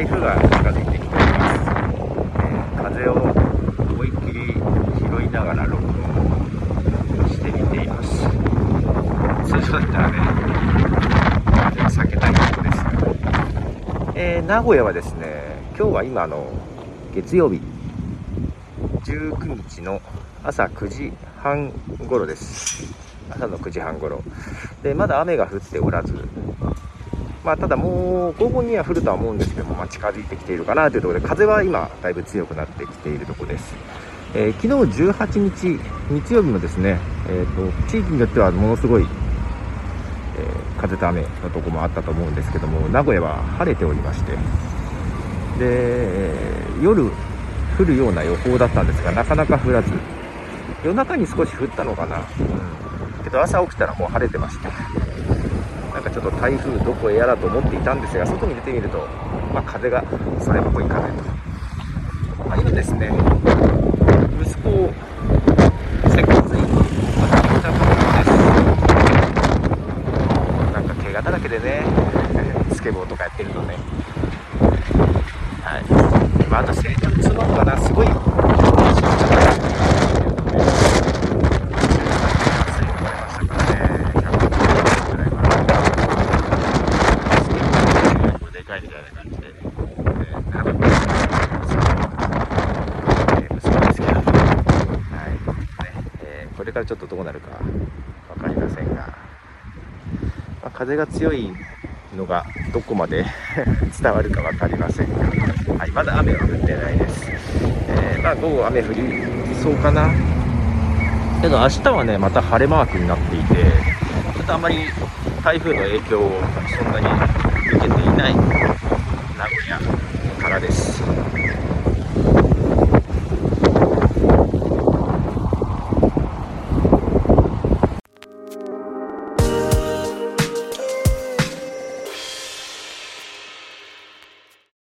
台風が近づいてきております、えー風を思いっきり拾いながら録音してみています通常だったらね風は避けたいところですが、えー名古屋はですね今日は今の月曜日19日の朝9時半頃です。朝の9時半頃。でまだ雨が降っておらずまあ、ただもう午後には降るとは思うんですけども、まあ、近づいてきているかなというところで風は今だいぶ強くなってきているところです、えー昨日18日日曜日もですね、えー、と地域によってはものすごい、えー風と雨のところもあったと思うんですけども名古屋は晴れておりましてで夜降るような予報だったんですがなかなか降らず夜中に少し降ったのかな、うん、けど朝起きたらもう晴れてました。なんかちょっと台風どこへやらと思っていたんですが外に出てみると、まあ、風がそれっぽい風と、まあ、今ですね息子を接骨院に渡ってきたところです。なんか怪我だらけでね スケボーとかやってるとねはい、まあ、あと成長するのかなすごいでかいみたいな感じで、えー、花子さんえー息子ですけど、はい。ねえーこれからちょっとどうなるか分かりませんが、まあ、風が強いのがどこまで 伝わるか分かりませんが、はい、まだ雨は降ってないです、えーまあ、午後雨降りそうかな。けど明日はねまた晴れマークになっていてちょっとあんまり台風の影響をそんなにけていない名古屋からです。